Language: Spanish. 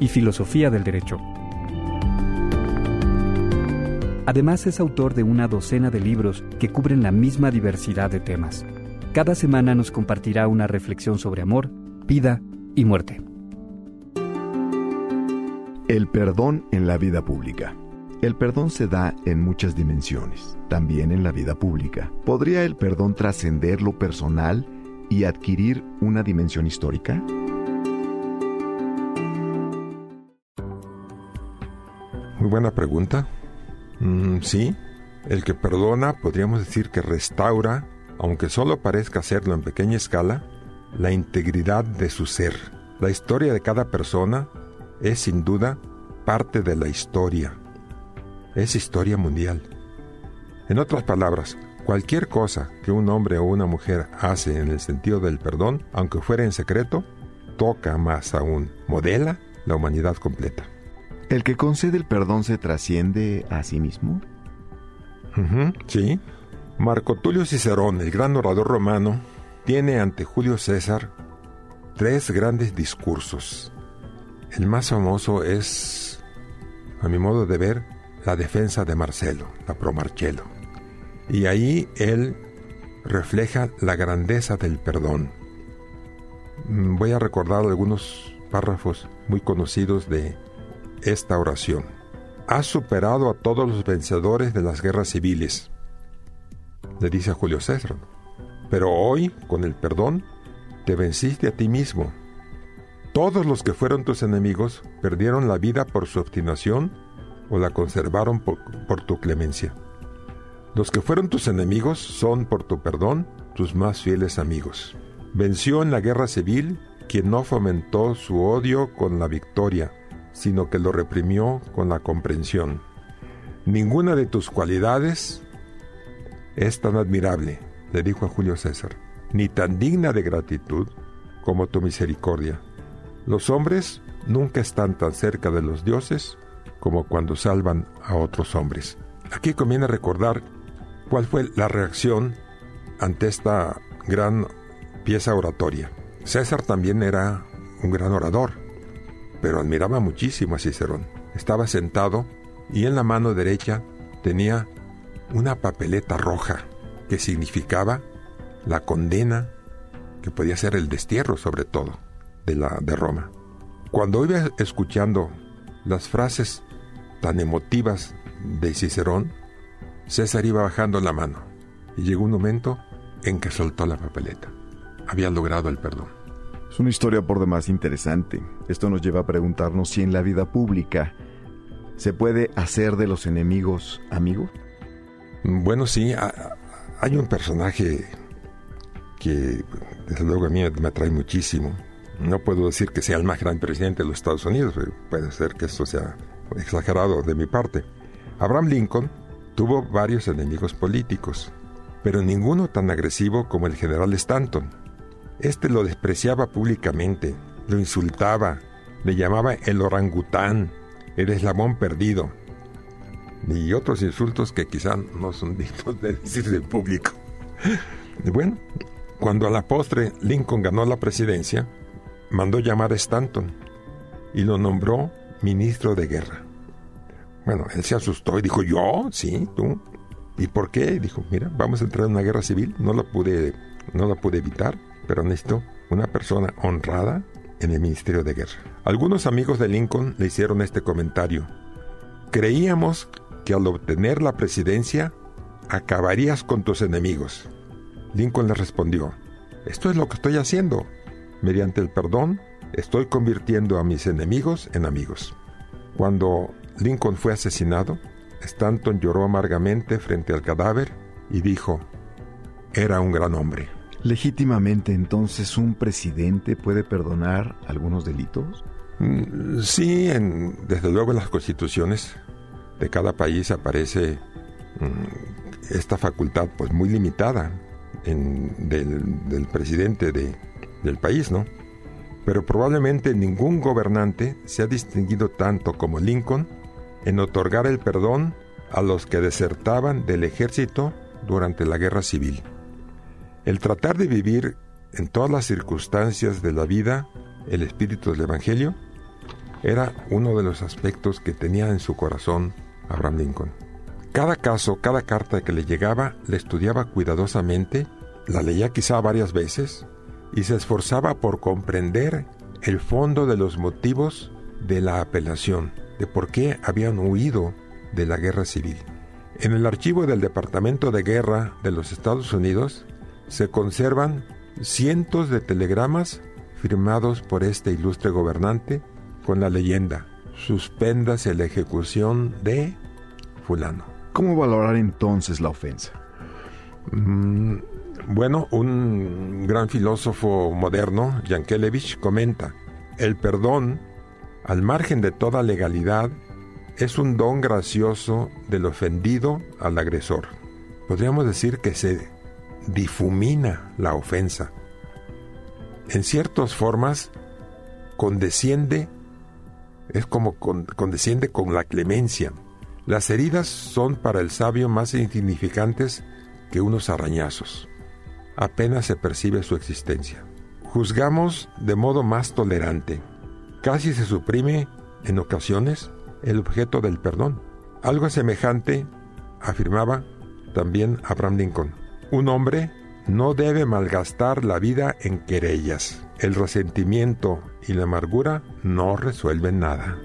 y filosofía del derecho. Además es autor de una docena de libros que cubren la misma diversidad de temas. Cada semana nos compartirá una reflexión sobre amor, vida y muerte. El perdón en la vida pública. El perdón se da en muchas dimensiones, también en la vida pública. ¿Podría el perdón trascender lo personal y adquirir una dimensión histórica? Buena pregunta. Mm, sí, el que perdona podríamos decir que restaura, aunque solo parezca hacerlo en pequeña escala, la integridad de su ser. La historia de cada persona es sin duda parte de la historia es historia mundial. En otras palabras, cualquier cosa que un hombre o una mujer hace en el sentido del perdón, aunque fuera en secreto, toca más aún, modela la humanidad completa. ¿El que concede el perdón se trasciende a sí mismo? sí. Marco Tulio Cicerón, el gran orador romano, tiene ante Julio César tres grandes discursos. El más famoso es, a mi modo de ver, la defensa de Marcelo, la pro Marcello. Y ahí él refleja la grandeza del perdón. Mm, voy a recordar algunos párrafos muy conocidos de esta oración. Has superado a todos los vencedores de las guerras civiles, le dice a Julio César. Pero hoy, con el perdón, te venciste a ti mismo. Todos los que fueron tus enemigos perdieron la vida por su obstinación o la conservaron por, tu clemencia. Los que fueron tus enemigos son, por tu perdón, tus más fieles amigos. Venció en la guerra civil quien no fomentó su odio con la victoria, sino que lo reprimió con la comprensión. Ninguna de tus cualidades es tan admirable, le dijo a Julio César, ni tan digna de gratitud como tu misericordia. Los hombres nunca están tan cerca de los dioses como cuando salvan a otros hombres. Aquí conviene recordar cuál fue la reacción ante esta gran pieza oratoria. César también era un gran orador, pero admiraba muchísimo a Cicerón. Estaba sentado y en la mano derecha tenía una papeleta roja que significaba la condena, que podía ser el destierro sobre todo, de, la, de Roma. Cuando iba escuchando las frases tan emotivas de Cicerón, César iba bajando la mano y llegó un momento en que soltó la papeleta. Había logrado el perdón. Es una historia por demás interesante. Esto nos lleva a preguntarnos si en la vida pública se puede hacer de los enemigos amigos. Bueno, sí, hay un personaje que desde luego a mí me atrae muchísimo. No puedo decir que sea el más gran presidente de los Estados Unidos, puede ser que esto sea exagerado de mi parte. Abraham Lincoln tuvo varios enemigos políticos, pero ninguno tan agresivo como el general Stanton. Este lo despreciaba públicamente, lo insultaba, le llamaba el orangután, el eslamón perdido, y otros insultos que quizá no son dignos de decir del público. Bueno, cuando a la postre Lincoln ganó la presidencia, mandó llamar a Stanton y lo nombró ministro de guerra. Bueno, él se asustó y dijo, ¿yo? Sí, tú. ¿Y por qué? dijo, mira, vamos a entrar en una guerra civil. No la pude, no la pude evitar, pero necesito una persona honrada en el Ministerio de Guerra. Algunos amigos de Lincoln le hicieron este comentario. Creíamos que al obtener la presidencia acabarías con tus enemigos. Lincoln le respondió, esto es lo que estoy haciendo. Mediante el perdón Estoy convirtiendo a mis enemigos en amigos. Cuando Lincoln fue asesinado, Stanton lloró amargamente frente al cadáver y dijo, era un gran hombre. ¿Legítimamente entonces un presidente puede perdonar algunos delitos? Mm, sí, en, desde luego en las constituciones de cada país aparece mm, esta facultad pues muy limitada del, presidente del país, ¿no? Pero probablemente ningún gobernante se ha distinguido tanto como Lincoln en otorgar el perdón a los que desertaban del ejército durante la guerra civil. El tratar de vivir en todas las circunstancias de la vida el espíritu del Evangelio era uno de los aspectos que tenía en su corazón Abraham Lincoln. Cada caso, cada carta que le llegaba, le estudiaba cuidadosamente, la leía quizá varias veces y se esforzaba por comprender el fondo de los motivos de la apelación, de por qué habían huido de la guerra civil. En el archivo del Departamento de Guerra de los Estados Unidos se conservan cientos de telegramas firmados por este ilustre gobernante con la leyenda, suspéndase la ejecución de fulano. ¿Cómo valorar entonces la ofensa? Mm, bueno, un gran filósofo moderno, Yankelevich, comenta, el perdón, al margen de toda legalidad, es un don gracioso del ofendido al agresor. Podríamos decir que se difumina la ofensa. En ciertas formas, condesciende, es como condesciende con la clemencia. Las heridas son para el sabio más insignificantes que unos arañazos. Apenas se percibe su existencia. Juzgamos de modo más tolerante. Casi se suprime, en ocasiones, el objeto del perdón. Algo semejante afirmaba también Abraham Lincoln. Un hombre no debe malgastar la vida en querellas. El resentimiento y la amargura no resuelven nada.